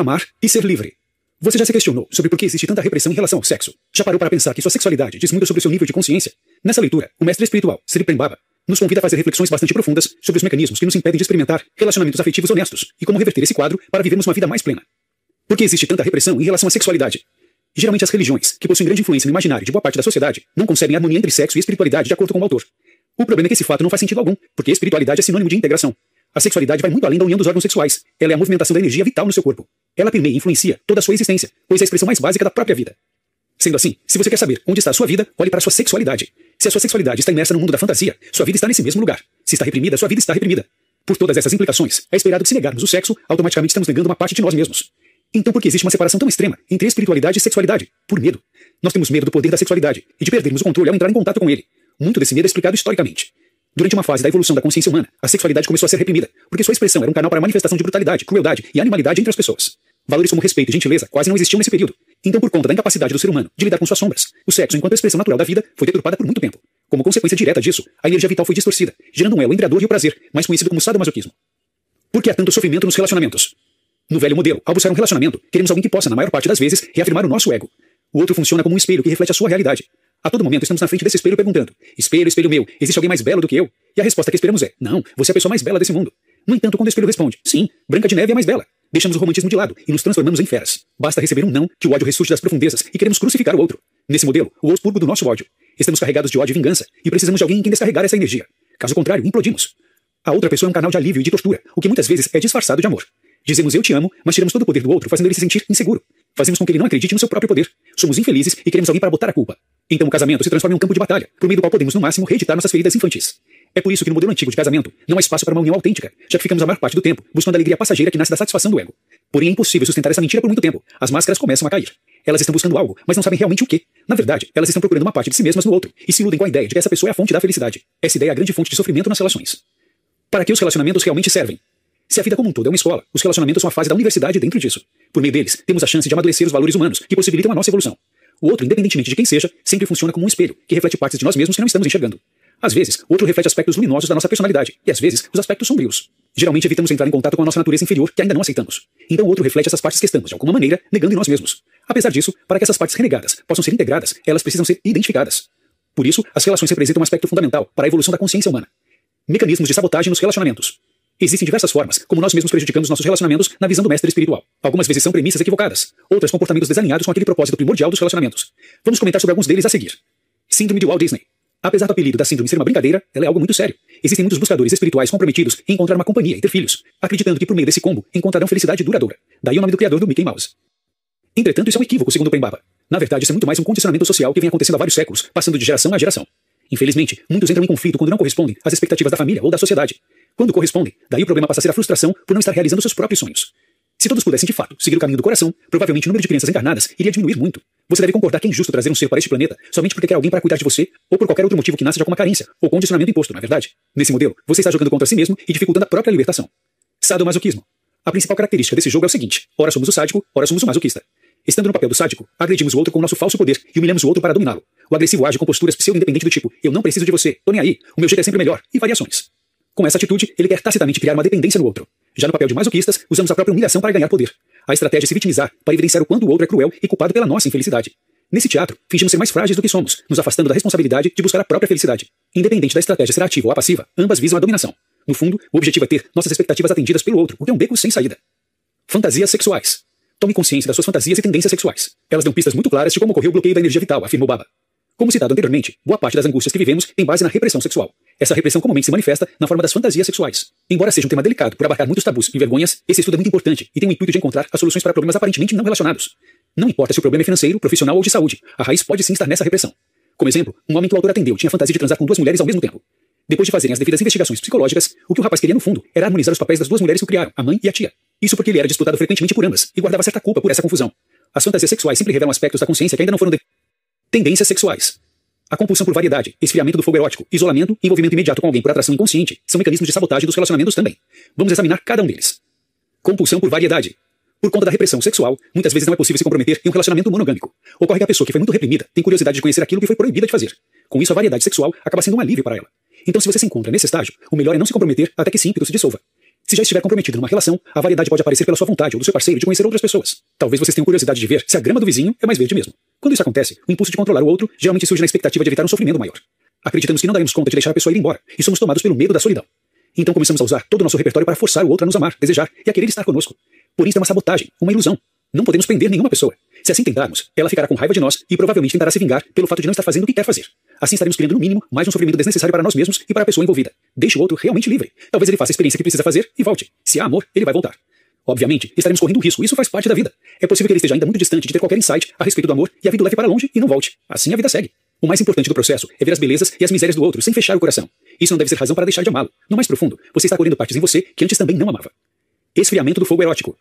amar e ser livre. Você já se questionou sobre por que existe tanta repressão em relação ao sexo? Já parou para pensar que sua sexualidade diz muito sobre seu nível de consciência? Nessa leitura, o mestre espiritual, Sri Prembaba, nos convida a fazer reflexões bastante profundas sobre os mecanismos que nos impedem de experimentar relacionamentos afetivos honestos e como reverter esse quadro para vivermos uma vida mais plena. Por que existe tanta repressão em relação à sexualidade? Geralmente as religiões, que possuem grande influência no imaginário de boa parte da sociedade, não concebem harmonia entre sexo e espiritualidade de acordo com o autor. O problema é que esse fato não faz sentido algum, porque espiritualidade é sinônimo de integração. A sexualidade vai muito além da união dos órgãos sexuais. Ela é a movimentação da energia vital no seu corpo. Ela permeia e influencia toda a sua existência, pois é a expressão mais básica da própria vida. Sendo assim, se você quer saber onde está a sua vida, olhe para a sua sexualidade. Se a sua sexualidade está imersa no mundo da fantasia, sua vida está nesse mesmo lugar. Se está reprimida, sua vida está reprimida. Por todas essas implicações, é esperado que se negarmos o sexo, automaticamente estamos negando uma parte de nós mesmos. Então por que existe uma separação tão extrema entre espiritualidade e sexualidade? Por medo. Nós temos medo do poder da sexualidade e de perdermos o controle ao entrar em contato com ele. Muito desse medo é explicado historicamente. Durante uma fase da evolução da consciência humana, a sexualidade começou a ser reprimida, porque sua expressão era um canal para manifestação de brutalidade, crueldade e animalidade entre as pessoas. Valores como respeito e gentileza quase não existiam nesse período. Então, por conta da incapacidade do ser humano de lidar com suas sombras, o sexo, enquanto expressão natural da vida, foi deturpada por muito tempo. Como consequência direta disso, a energia vital foi distorcida, gerando um elo entre a dor e o prazer, mais conhecido como sadomasoquismo. Por que há tanto sofrimento nos relacionamentos? No velho modelo, ao buscar um relacionamento, queremos alguém que possa, na maior parte das vezes, reafirmar o nosso ego. O outro funciona como um espelho que reflete a sua realidade. A todo momento estamos na frente desse espelho perguntando: Espelho, espelho meu, existe alguém mais belo do que eu? E a resposta que esperamos é: Não, você é a pessoa mais bela desse mundo. No entanto, quando o espelho responde: Sim, Branca de Neve é mais bela, deixamos o romantismo de lado e nos transformamos em feras. Basta receber um não que o ódio ressurge das profundezas e queremos crucificar o outro. Nesse modelo, o expurgo do nosso ódio. Estamos carregados de ódio e vingança e precisamos de alguém em quem descarregar essa energia. Caso contrário, implodimos. A outra pessoa é um canal de alívio e de tortura, o que muitas vezes é disfarçado de amor. Dizemos eu te amo, mas tiramos todo o poder do outro, fazendo ele se sentir inseguro. Fazemos com que ele não acredite no seu próprio poder. Somos infelizes e queremos alguém para botar a culpa. Então o casamento se transforma em um campo de batalha, por meio do qual podemos, no máximo, reeditar nossas feridas infantis. É por isso que no modelo antigo de casamento não há espaço para uma união autêntica, já que ficamos a maior parte do tempo buscando a alegria passageira que nasce da satisfação do ego. Porém é impossível sustentar essa mentira por muito tempo. As máscaras começam a cair. Elas estão buscando algo, mas não sabem realmente o que. Na verdade, elas estão procurando uma parte de si mesmas no outro e se iludem com a ideia de que essa pessoa é a fonte da felicidade. Essa ideia é a grande fonte de sofrimento nas relações. Para que os relacionamentos realmente servem? Se a vida como um todo é uma escola, os relacionamentos são a fase da universidade dentro disso. Por meio deles, temos a chance de amadurecer os valores humanos que possibilitam a nossa evolução. O outro, independentemente de quem seja, sempre funciona como um espelho, que reflete partes de nós mesmos que não estamos enxergando. Às vezes, outro reflete aspectos luminosos da nossa personalidade, e às vezes, os aspectos sombrios. Geralmente evitamos entrar em contato com a nossa natureza inferior, que ainda não aceitamos. Então outro reflete essas partes que estamos, de alguma maneira, negando em nós mesmos. Apesar disso, para que essas partes renegadas possam ser integradas, elas precisam ser identificadas. Por isso, as relações representam um aspecto fundamental para a evolução da consciência humana. Mecanismos de sabotagem nos relacionamentos. Existem diversas formas como nós mesmos prejudicamos nossos relacionamentos na visão do mestre espiritual. Algumas vezes são premissas equivocadas, outras comportamentos desalinhados com aquele propósito primordial dos relacionamentos. Vamos comentar sobre alguns deles a seguir. Síndrome de Walt Disney. Apesar do apelido da síndrome ser uma brincadeira, ela é algo muito sério. Existem muitos buscadores espirituais comprometidos em encontrar uma companhia e ter filhos, acreditando que por meio desse combo encontrarão felicidade duradoura. Daí o nome do criador do Mickey Mouse. Entretanto, isso é um equívoco, segundo Pembaba. Na verdade, isso é muito mais um condicionamento social que vem acontecendo há vários séculos, passando de geração a geração. Infelizmente, muitos entram em conflito quando não correspondem às expectativas da família ou da sociedade. Quando correspondem, daí o problema passa a ser a frustração por não estar realizando seus próprios sonhos. Se todos pudessem de fato seguir o caminho do coração, provavelmente o número de crianças encarnadas iria diminuir muito. Você deve concordar que é injusto trazer um ser para este planeta somente porque quer alguém para cuidar de você, ou por qualquer outro motivo que nasça de alguma carência, ou condicionamento imposto, não é verdade? Nesse modelo, você está jogando contra si mesmo e dificultando a própria libertação. Sadomasoquismo. A principal característica desse jogo é o seguinte: ora somos o sádico, ora somos o masoquista. Estando no papel do sádico, agredimos o outro com o nosso falso poder e humilhamos o outro para dominá-lo. O agressivo age com posturas pseudo-independente do tipo: eu não preciso de você, tô nem aí, o meu jeito é sempre melhor, e variações. Com essa atitude, ele quer tacitamente criar uma dependência no outro. Já no papel de masoquistas, usamos a própria humilhação para ganhar poder. A estratégia é se vitimizar para evidenciar o quanto o outro é cruel e culpado pela nossa infelicidade. Nesse teatro, fingimos ser mais frágeis do que somos, nos afastando da responsabilidade de buscar a própria felicidade. Independente da estratégia ser ativa ou passiva, ambas visam a dominação. No fundo, o objetivo é ter nossas expectativas atendidas pelo outro, o que é um beco sem saída. Fantasias sexuais. Tome consciência das suas fantasias e tendências sexuais. Elas dão pistas muito claras de como ocorreu o bloqueio da energia vital, afirmou Baba. Como citado anteriormente, boa parte das angústias que vivemos tem base na repressão sexual. Essa repressão comumente se manifesta na forma das fantasias sexuais. Embora seja um tema delicado por abarcar muitos tabus e vergonhas, esse estudo é muito importante e tem o intuito de encontrar as soluções para problemas aparentemente não relacionados. Não importa se o problema é financeiro, profissional ou de saúde, a raiz pode sim estar nessa repressão. Como exemplo, um homem que o autor atendeu tinha fantasia de transar com duas mulheres ao mesmo tempo. Depois de fazerem as devidas investigações psicológicas, o que o rapaz queria no fundo era harmonizar os papéis das duas mulheres que o criaram, a mãe e a tia. Isso porque ele era disputado frequentemente por ambas e guardava certa culpa por essa confusão. As fantasias sexuais sempre revelam aspectos da consciência que ainda não foram de... Tendências sexuais. A compulsão por variedade, esfriamento do fogo erótico, isolamento e envolvimento imediato com alguém por atração inconsciente são mecanismos de sabotagem dos relacionamentos também. Vamos examinar cada um deles. Compulsão por variedade. Por conta da repressão sexual, muitas vezes não é possível se comprometer em um relacionamento monogâmico. Ocorre que a pessoa que foi muito reprimida tem curiosidade de conhecer aquilo que foi proibida de fazer. Com isso, a variedade sexual acaba sendo um alívio para ela. Então, se você se encontra nesse estágio, o melhor é não se comprometer até que esse ímpeto se dissolva. Se já estiver comprometido numa relação, a variedade pode aparecer pela sua vontade ou do seu parceiro de conhecer outras pessoas. Talvez vocês tenham curiosidade de ver se a grama do vizinho é mais verde mesmo. Quando isso acontece, o impulso de controlar o outro geralmente surge na expectativa de evitar um sofrimento maior. Acreditamos que não daremos conta de deixar a pessoa ir embora e somos tomados pelo medo da solidão. Então começamos a usar todo o nosso repertório para forçar o outro a nos amar, desejar e a querer estar conosco. Por isso é uma sabotagem, uma ilusão. Não podemos prender nenhuma pessoa. Se assim tentarmos, ela ficará com raiva de nós e provavelmente tentará se vingar pelo fato de não estar fazendo o que quer fazer. Assim estaremos criando no mínimo mais um sofrimento desnecessário para nós mesmos e para a pessoa envolvida. Deixe o outro realmente livre. Talvez ele faça a experiência que precisa fazer e volte. Se há amor, ele vai voltar. Obviamente, estaremos correndo risco, isso faz parte da vida. É possível que ele esteja ainda muito distante de ter qualquer insight a respeito do amor e a vida o leve para longe e não volte. Assim a vida segue. O mais importante do processo é ver as belezas e as misérias do outro sem fechar o coração. Isso não deve ser razão para deixar de amá-lo. No mais profundo, você está colhendo partes em você que antes também não amava. Esfriamento do fogo erótico.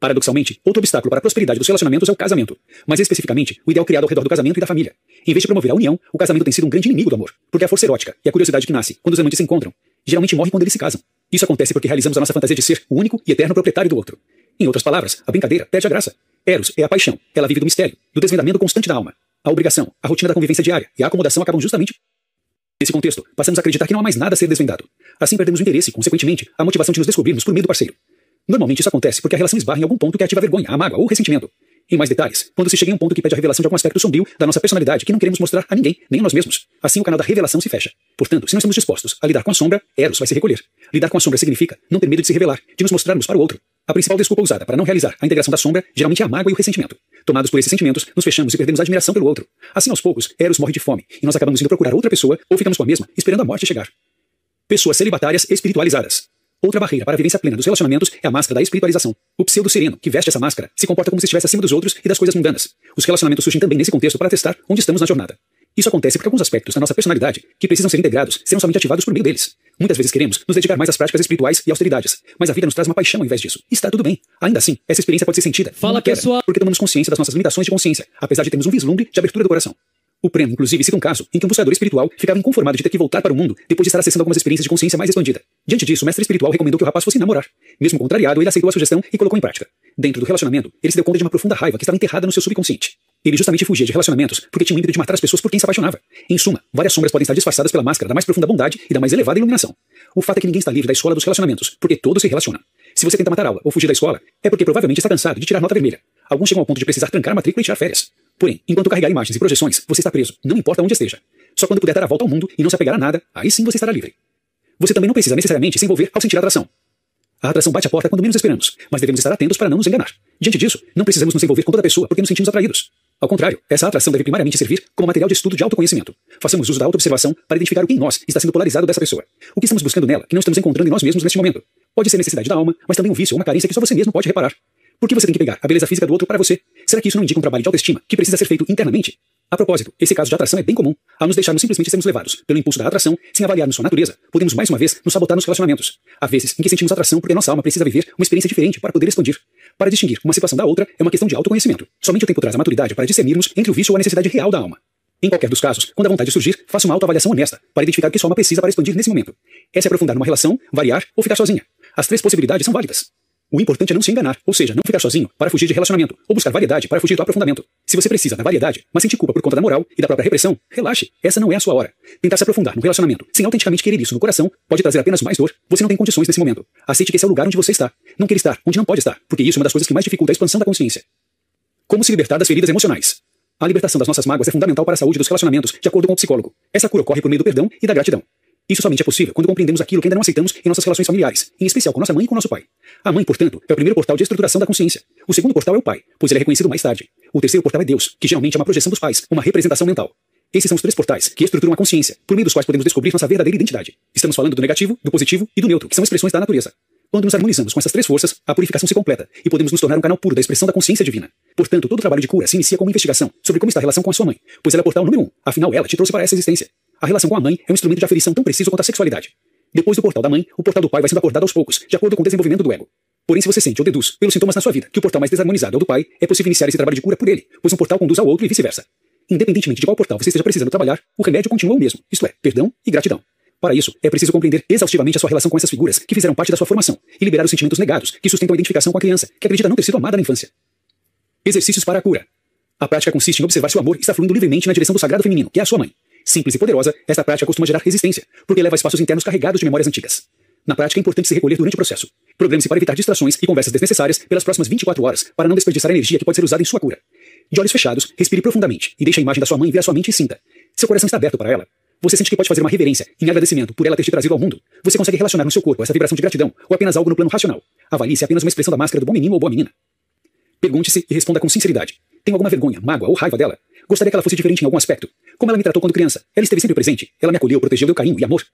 Paradoxalmente, outro obstáculo para a prosperidade dos relacionamentos é o casamento, mas especificamente o ideal criado ao redor do casamento e da família. Em vez de promover a união, o casamento tem sido um grande inimigo do amor, porque a força erótica e a curiosidade que nasce quando os amantes se encontram geralmente morre quando eles se casam. Isso acontece porque realizamos a nossa fantasia de ser o único e eterno proprietário do outro. Em outras palavras, a brincadeira perde a graça. Eros é a paixão, ela vive do mistério, do desvendamento constante da alma. A obrigação, a rotina da convivência diária e a acomodação acabam justamente Nesse contexto, passamos a acreditar que não há mais nada a ser desvendado. Assim perdemos o interesse e, consequentemente, a motivação de nos descobrirmos por meio do parceiro. Normalmente isso acontece porque a relação esbarra em algum ponto que ativa a vergonha, a mágoa ou o ressentimento. Em mais detalhes, quando se chega em um ponto que pede a revelação de algum aspecto sombrio da nossa personalidade que não queremos mostrar a ninguém, nem a nós mesmos. Assim o canal da revelação se fecha. Portanto, se não estamos dispostos a lidar com a sombra, Eros vai se recolher. Lidar com a sombra significa não ter medo de se revelar, de nos mostrarmos para o outro. A principal desculpa usada para não realizar a integração da sombra geralmente é a mágoa e o ressentimento. Tomados por esses sentimentos, nos fechamos e perdemos a admiração pelo outro. Assim, aos poucos, Eros morre de fome e nós acabamos indo procurar outra pessoa ou ficamos com a mesma, esperando a morte chegar. Pessoas celibatárias espiritualizadas. Outra barreira para a vivência plena dos relacionamentos é a máscara da espiritualização. O pseudo-sereno, que veste essa máscara, se comporta como se estivesse acima dos outros e das coisas mundanas. Os relacionamentos surgem também nesse contexto para testar onde estamos na jornada. Isso acontece porque alguns aspectos da nossa personalidade, que precisam ser integrados, serão somente ativados por meio deles. Muitas vezes queremos nos dedicar mais às práticas espirituais e austeridades, mas a vida nos traz uma paixão ao invés disso. Está tudo bem. Ainda assim, essa experiência pode ser sentida. Fala, pessoal! Porque tomamos consciência das nossas limitações de consciência, apesar de termos um vislumbre de abertura do coração. O Prêmio, inclusive, cita um caso em que um buscador espiritual ficava inconformado de ter que voltar para o mundo depois de estar acessando algumas experiências de consciência mais expandida. Diante disso, o mestre espiritual recomendou que o rapaz fosse namorar. Mesmo contrariado, ele aceitou a sugestão e colocou em prática. Dentro do relacionamento, ele se deu conta de uma profunda raiva que estava enterrada no seu subconsciente. Ele justamente fugia de relacionamentos porque tinha o ímpeto de matar as pessoas por quem se apaixonava. Em suma, várias sombras podem estar disfarçadas pela máscara da mais profunda bondade e da mais elevada iluminação. O fato é que ninguém está livre da escola dos relacionamentos, porque todos se relacionam. Se você tenta matar aula ou fugir da escola, é porque provavelmente está cansado de tirar nota vermelha. Alguns chegam ao ponto de precisar trancar a matrícula e tirar férias. Porém, enquanto carregar imagens e projeções, você está preso, não importa onde esteja. Só quando puder dar a volta ao mundo e não se apegar a nada, aí sim você estará livre. Você também não precisa necessariamente se envolver ao sentir atração. A atração bate a porta quando menos esperamos, mas devemos estar atentos para não nos enganar. Diante disso, não precisamos nos envolver com toda pessoa porque nos sentimos atraídos. Ao contrário, essa atração deve primariamente servir como material de estudo de autoconhecimento. Façamos uso da autoobservação para identificar o que em nós está sendo polarizado dessa pessoa. O que estamos buscando nela que não estamos encontrando em nós mesmos neste momento. Pode ser necessidade da alma, mas também um vício ou uma carência que só você mesmo pode reparar. Por que você tem que pegar a beleza física do outro para você? Será que isso não indica um trabalho de autoestima que precisa ser feito internamente? A propósito, esse caso de atração é bem comum. Ao nos deixarmos simplesmente sermos levados pelo impulso da atração, sem avaliarmos sua natureza, podemos mais uma vez nos sabotar nos relacionamentos. Há vezes em que sentimos atração porque nossa alma precisa viver uma experiência diferente para poder expandir. Para distinguir uma situação da outra é uma questão de autoconhecimento. Somente o tempo traz a maturidade para discernirmos entre o vício ou a necessidade real da alma. Em qualquer dos casos, quando a vontade surgir, faça uma autoavaliação honesta para identificar o que sua alma precisa para expandir nesse momento. É se aprofundar numa relação, variar ou ficar sozinha. As três possibilidades são válidas. O importante é não se enganar, ou seja, não ficar sozinho para fugir de relacionamento, ou buscar variedade para fugir do aprofundamento. Se você precisa da variedade, mas sentir culpa por conta da moral e da própria repressão, relaxe, essa não é a sua hora. Tentar se aprofundar no relacionamento, sem autenticamente querer isso no coração, pode trazer apenas mais dor. Você não tem condições nesse momento. Aceite que esse é o lugar onde você está. Não queira estar onde não pode estar, porque isso é uma das coisas que mais dificulta a expansão da consciência. Como se libertar das feridas emocionais? A libertação das nossas mágoas é fundamental para a saúde dos relacionamentos, de acordo com o psicólogo. Essa cura ocorre por meio do perdão e da gratidão. Isso somente é possível quando compreendemos aquilo que ainda não aceitamos em nossas relações familiares, em especial com nossa mãe e com nosso pai. A mãe, portanto, é o primeiro portal de estruturação da consciência. O segundo portal é o pai, pois ele é reconhecido mais tarde. O terceiro portal é Deus, que geralmente é uma projeção dos pais, uma representação mental. Esses são os três portais que estruturam a consciência, por meio dos quais podemos descobrir nossa verdadeira identidade. Estamos falando do negativo, do positivo e do neutro, que são expressões da natureza. Quando nos harmonizamos com essas três forças, a purificação se completa e podemos nos tornar um canal puro da expressão da consciência divina. Portanto, todo trabalho de cura se inicia com uma investigação sobre como está a relação com a sua mãe, pois ela é o portal número um, afinal ela te trouxe para essa existência. A relação com a mãe é um instrumento de aferição tão preciso quanto a sexualidade. Depois do portal da mãe, o portal do pai vai sendo acordado aos poucos, de acordo com o desenvolvimento do ego. Porém, se você sente ou deduz, pelos sintomas na sua vida, que o portal mais desarmonizado é o do pai, é possível iniciar esse trabalho de cura por ele, pois um portal conduz ao outro e vice-versa. Independentemente de qual portal você esteja precisando trabalhar, o remédio continua o mesmo, isto é, perdão e gratidão. Para isso, é preciso compreender exaustivamente a sua relação com essas figuras que fizeram parte da sua formação e liberar os sentimentos negados que sustentam a identificação com a criança, que acredita não ter sido amada na infância. Exercícios para a cura. A prática consiste em observar se o amor está fluindo livremente na direção do sagrado feminino, que é a sua mãe. Simples e poderosa, esta prática costuma gerar resistência, porque leva espaços internos carregados de memórias antigas. Na prática, é importante se recolher durante o processo. Programe-se para evitar distrações e conversas desnecessárias pelas próximas 24 horas, para não desperdiçar energia que pode ser usada em sua cura. De olhos fechados, respire profundamente e deixe a imagem da sua mãe vir à sua mente e sinta. Seu coração está aberto para ela. Você sente que pode fazer uma reverência em agradecimento por ela ter te trazido ao mundo. Você consegue relacionar no seu corpo essa vibração de gratidão ou apenas algo no plano racional. Avalie se é apenas uma expressão da máscara do bom menino ou boa menina. Pergunte-se e responda com sinceridade. Tenho alguma vergonha, mágoa ou raiva dela? Gostaria que ela fosse diferente em algum aspecto. Como ela me tratou quando criança? Ela esteve sempre presente. Ela me acolheu, protegeu, deu carinho e amor.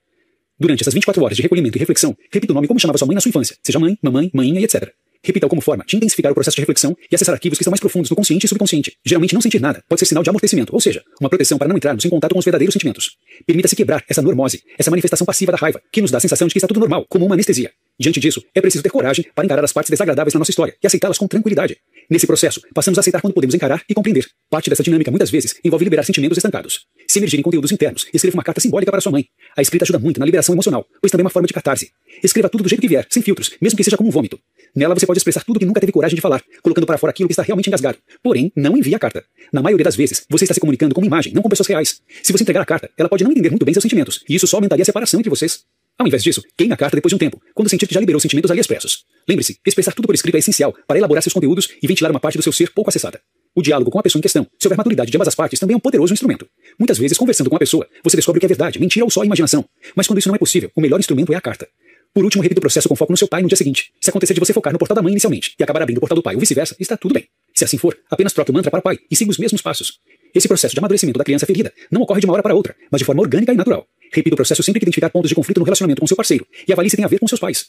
Durante essas 24 horas de recolhimento e reflexão, repita o nome como chamava sua mãe na sua infância, seja mãe, mamãe, maninha e etc. Repita-o como forma de intensificar o processo de reflexão e acessar arquivos que estão mais profundos no consciente e subconsciente. Geralmente não sentir nada pode ser sinal de amortecimento, ou seja, uma proteção para não entrarmos em contato com os verdadeiros sentimentos. Permita-se quebrar essa normose, essa manifestação passiva da raiva, que nos dá a sensação de que está tudo normal, como uma anestesia. Diante disso, é preciso ter coragem para encarar as partes desagradáveis na nossa história e aceitá-las com tranquilidade. Nesse processo, passamos a aceitar quando podemos encarar e compreender. Parte dessa dinâmica, muitas vezes, envolve liberar sentimentos estancados. Se emergir em conteúdos internos, escreva uma carta simbólica para sua mãe. A escrita ajuda muito na liberação emocional, pois também é uma forma de catarse. Escreva tudo do jeito que vier, sem filtros, mesmo que seja como um vômito. Nela você pode expressar tudo que nunca teve coragem de falar, colocando para fora aquilo que está realmente engasgado. Porém, não envie a carta. Na maioria das vezes, você está se comunicando com uma imagem, não com pessoas reais. Se você entregar a carta, ela pode não entender muito bem seus sentimentos, e isso só aumentaria a separação entre vocês. Ao invés disso, queime a carta depois de um tempo, quando sentir que já liberou sentimentos ali expressos. Lembre-se, expressar tudo por escrito é essencial para elaborar seus conteúdos e ventilar uma parte do seu ser pouco acessada. O diálogo com a pessoa em questão, se houver maturidade de ambas as partes, também é um poderoso instrumento. Muitas vezes, conversando com a pessoa, você descobre o que é verdade, mentira ou só imaginação. Mas quando isso não é possível, o melhor instrumento é a carta. Por último, repita o processo com foco no seu pai no dia seguinte. Se acontecer de você focar no portal da mãe inicialmente e acabar abrindo o portal do pai ou vice-versa, está tudo bem. Se assim for, apenas troque o mantra para o pai e siga os mesmos passos. Esse processo de amadurecimento da criança ferida não ocorre de uma hora para outra, mas de forma orgânica e natural. Repita o processo sempre que identificar pontos de conflito no relacionamento com seu parceiro e avalie se tem a ver com seus pais.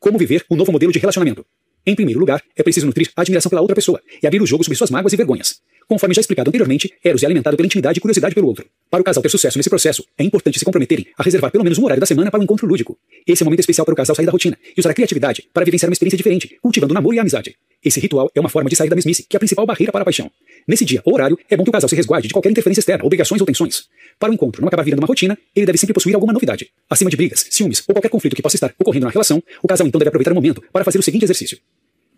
Como viver um novo modelo de relacionamento? Em primeiro lugar, é preciso nutrir a admiração pela outra pessoa e abrir o jogo sobre suas mágoas e vergonhas. Conforme já explicado anteriormente, Eros é alimentado pela intimidade e curiosidade pelo outro. Para o casal ter sucesso nesse processo, é importante se comprometerem a reservar pelo menos um horário da semana para um encontro lúdico. Esse é um momento especial para o casal sair da rotina e usar a criatividade para vivenciar uma experiência diferente, cultivando o namoro e a amizade. Esse ritual é uma forma de sair da mesmice, que é a principal barreira para a paixão. Nesse dia ou horário, é bom que o casal se resguarde de qualquer interferência externa, obrigações ou tensões. Para o encontro não acabar virando uma rotina, ele deve sempre possuir alguma novidade. Acima de brigas, ciúmes ou qualquer conflito que possa estar ocorrendo na relação, o casal então deve aproveitar o momento para fazer o seguinte exercício.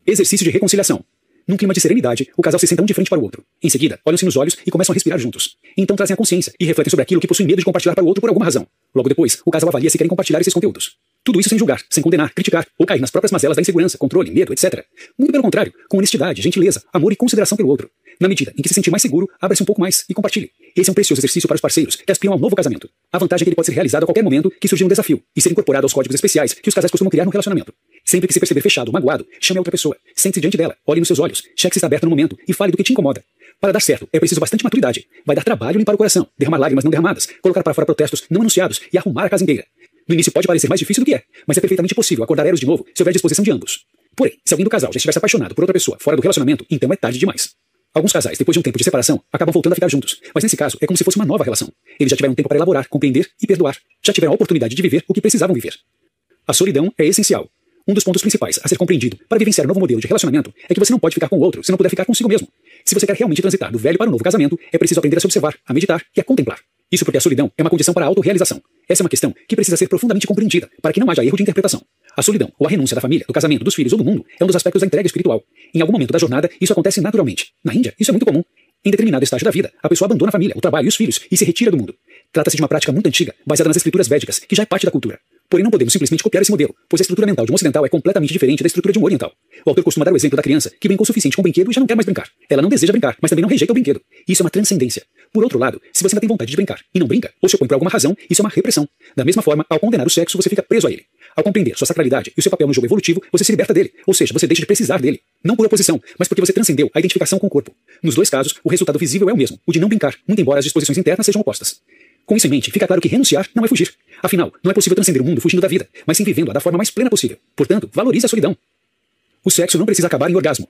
Exercício de reconciliação. Num clima de serenidade, o casal se senta um de frente para o outro. Em seguida, olham-se nos olhos e começam a respirar juntos. Então trazem a consciência e refletem sobre aquilo que possuem medo de compartilhar para o outro por alguma razão. Logo depois, o casal avalia se querem compartilhar esses conteúdos. Tudo isso sem julgar, sem condenar, criticar ou cair nas próprias mazelas da insegurança, controle, medo, etc. Muito pelo contrário, com honestidade, gentileza, amor e consideração pelo outro. Na medida em que se sentir mais seguro, abra-se um pouco mais e compartilhe. Esse é um precioso exercício para os parceiros que aspiram ao novo casamento. A vantagem é que ele pode ser realizado a qualquer momento que surgir um desafio e ser incorporado aos códigos especiais que os casais costumam criar no relacionamento. Sempre que se perceber fechado, magoado, chame a outra pessoa, sente-se diante dela, olhe nos seus olhos, cheque se está aberto no momento e fale do que te incomoda. Para dar certo, é preciso bastante maturidade. Vai dar trabalho limpar o coração, derramar lágrimas não derramadas, colocar para fora protestos não anunciados e arrumar a casa inteira. No início pode parecer mais difícil do que é, mas é perfeitamente possível acordar Eros de novo se houver disposição de ambos. Porém, se alguém do casal já estivesse apaixonado por outra pessoa fora do relacionamento, então é tarde demais. Alguns casais, depois de um tempo de separação, acabam voltando a ficar juntos, mas nesse caso é como se fosse uma nova relação. Eles já tiveram tempo para elaborar, compreender e perdoar. Já tiveram a oportunidade de viver o que precisavam viver. A solidão é essencial. Um dos pontos principais a ser compreendido para vivenciar um novo modelo de relacionamento é que você não pode ficar com o outro se não puder ficar consigo mesmo. Se você quer realmente transitar do velho para o novo casamento, é preciso aprender a se observar, a meditar e a contemplar. Isso porque a solidão é uma condição para a autorrealização. Essa é uma questão que precisa ser profundamente compreendida para que não haja erro de interpretação. A solidão, ou a renúncia da família, do casamento, dos filhos ou do mundo, é um dos aspectos da entrega espiritual. Em algum momento da jornada, isso acontece naturalmente. Na Índia, isso é muito comum. Em determinado estágio da vida, a pessoa abandona a família, o trabalho e os filhos e se retira do mundo. Trata-se de uma prática muito antiga, baseada nas escrituras védicas, que já é parte da cultura. Porém, não podemos simplesmente copiar esse modelo, pois a estrutura mental de um ocidental é completamente diferente da estrutura de um oriental. O autor costuma dar o exemplo da criança que brincou o suficiente com o brinquedo e já não quer mais brincar. Ela não deseja brincar, mas também não rejeita o brinquedo. Isso é uma transcendência. Por outro lado, se você ainda tem vontade de brincar e não brinca, ou se opõe por alguma razão, isso é uma repressão. Da mesma forma, ao condenar o sexo, você fica preso a ele. Ao compreender sua sacralidade e o seu papel no jogo evolutivo, você se liberta dele, ou seja, você deixa de precisar dele. Não por oposição, mas porque você transcendeu a identificação com o corpo. Nos dois casos, o resultado visível é o mesmo, o de não brincar, muito embora as disposições internas sejam opostas. Com isso em mente, fica claro que renunciar não é fugir. Afinal, não é possível transcender o mundo fugindo da vida, mas sim vivendo-a da forma mais plena possível. Portanto, valorize a solidão. O sexo não precisa acabar em orgasmo.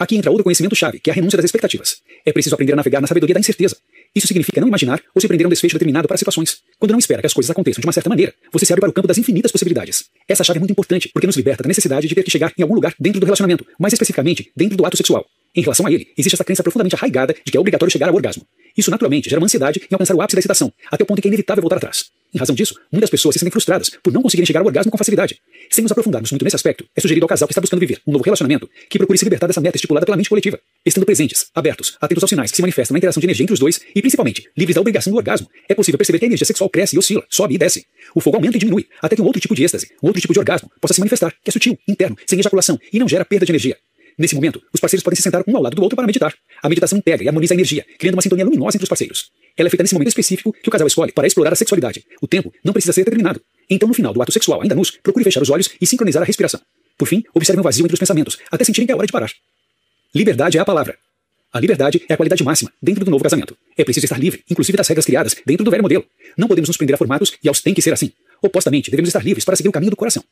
Aqui entra outro conhecimento-chave, que é a renúncia das expectativas. É preciso aprender a navegar na sabedoria da incerteza. Isso significa não imaginar ou se prender a um desfecho determinado para situações. Quando não espera que as coisas aconteçam de uma certa maneira, você se abre para o campo das infinitas possibilidades. Essa chave é muito importante, porque nos liberta da necessidade de ter que chegar em algum lugar dentro do relacionamento, mais especificamente, dentro do ato sexual. Em relação a ele, existe essa crença profundamente arraigada de que é obrigatório chegar ao orgasmo. Isso naturalmente gera uma ansiedade em alcançar o ápice da excitação, até o ponto em que é inevitável voltar atrás. Em razão disso, muitas pessoas se sentem frustradas por não conseguirem chegar ao orgasmo com facilidade. Sem nos aprofundarmos muito nesse aspecto, é sugerido ao casal que está buscando viver um novo relacionamento que procure se libertar dessa meta estipulada pela mente coletiva, estando presentes, abertos, atentos aos sinais que se manifestam na interação de energia entre os dois e, principalmente, livres da obrigação do orgasmo. É possível perceber que a energia sexual cresce e oscila, sobe e desce. O fogo aumenta e diminui, até que um outro tipo de êxtase, um outro tipo de orgasmo, possa se manifestar, que é sutil, interno, sem ejaculação e não gera perda de energia. Nesse momento, os parceiros podem se sentar um ao lado do outro para meditar. A meditação integra e harmoniza a energia, criando uma sintonia luminosa entre os parceiros. Ela é feita nesse momento específico que o casal escolhe para explorar a sexualidade. O tempo não precisa ser determinado. Então, no final do ato sexual, ainda nus, procure fechar os olhos e sincronizar a respiração. Por fim, observe um vazio entre os pensamentos, até sentirem que é hora de parar. Liberdade é a palavra. A liberdade é a qualidade máxima dentro do novo casamento. É preciso estar livre, inclusive das regras criadas dentro do velho modelo. Não podemos nos prender a formatos e aos tem que ser assim. Opostamente, devemos estar livres para seguir o caminho do coração.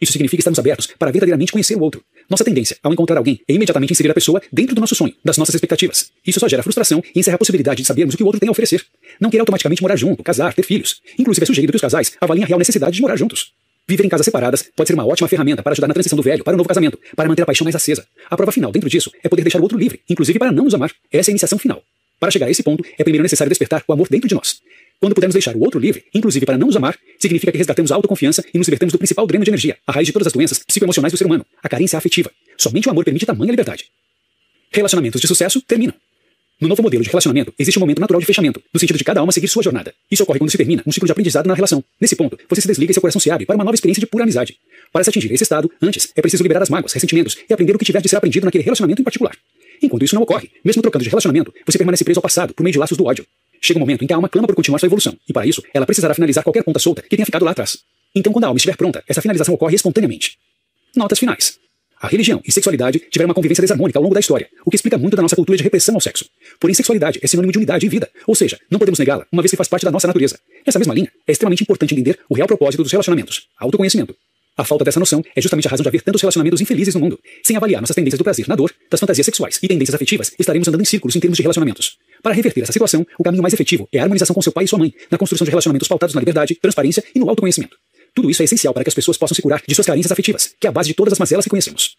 Isso significa estarmos abertos para verdadeiramente conhecer o outro. Nossa tendência, ao encontrar alguém, é imediatamente inserir a pessoa dentro do nosso sonho, das nossas expectativas. Isso só gera frustração e encerra a possibilidade de sabermos o que o outro tem a oferecer. Não querer automaticamente morar junto, casar, ter filhos. Inclusive é sugerido que os casais avaliem a real necessidade de morar juntos. Viver em casas separadas pode ser uma ótima ferramenta para ajudar na transição do velho para o novo casamento, para manter a paixão mais acesa. A prova final dentro disso é poder deixar o outro livre, inclusive para não nos amar. Essa é a iniciação final. Para chegar a esse ponto, é primeiro necessário despertar o amor dentro de nós. Quando pudermos deixar o outro livre, inclusive para não nos amar, significa que resgatamos a autoconfiança e nos libertamos do principal dreno de energia, a raiz de todas as doenças psicoemocionais do ser humano, a carência afetiva. Somente o amor permite tamanha liberdade. Relacionamentos de sucesso terminam. No novo modelo de relacionamento, existe um momento natural de fechamento, no sentido de cada alma seguir sua jornada. Isso ocorre quando se termina um ciclo de aprendizado na relação. Nesse ponto, você se desliga e seu coração se abre para uma nova experiência de pura amizade. Para se atingir esse estado, antes, é preciso liberar as mágoas, ressentimentos e aprender o que tiver de ser aprendido naquele relacionamento em particular. Enquanto isso não ocorre, mesmo trocando de relacionamento, você permanece preso ao passado por meio de laços do ódio. Chega um momento em que a alma clama por continuar sua evolução, e para isso, ela precisará finalizar qualquer ponta solta que tenha ficado lá atrás. Então, quando a alma estiver pronta, essa finalização ocorre espontaneamente. Notas finais. A religião e sexualidade tiveram uma convivência desarmônica ao longo da história, o que explica muito da nossa cultura de repressão ao sexo. Porém, sexualidade é sinônimo de unidade e vida, ou seja, não podemos negá-la, uma vez que faz parte da nossa natureza. Nessa mesma linha, é extremamente importante entender o real propósito dos relacionamentos, autoconhecimento. A falta dessa noção é justamente a razão de haver tantos relacionamentos infelizes no mundo. Sem avaliar nossas tendências do prazer na dor, das fantasias sexuais e tendências afetivas, estaremos andando em círculos em termos de relacionamentos. Para reverter essa situação, o caminho mais efetivo é a harmonização com seu pai e sua mãe, na construção de relacionamentos pautados na liberdade, transparência e no autoconhecimento. Tudo isso é essencial para que as pessoas possam se curar de suas carências afetivas, que é a base de todas as mazelas que conhecemos.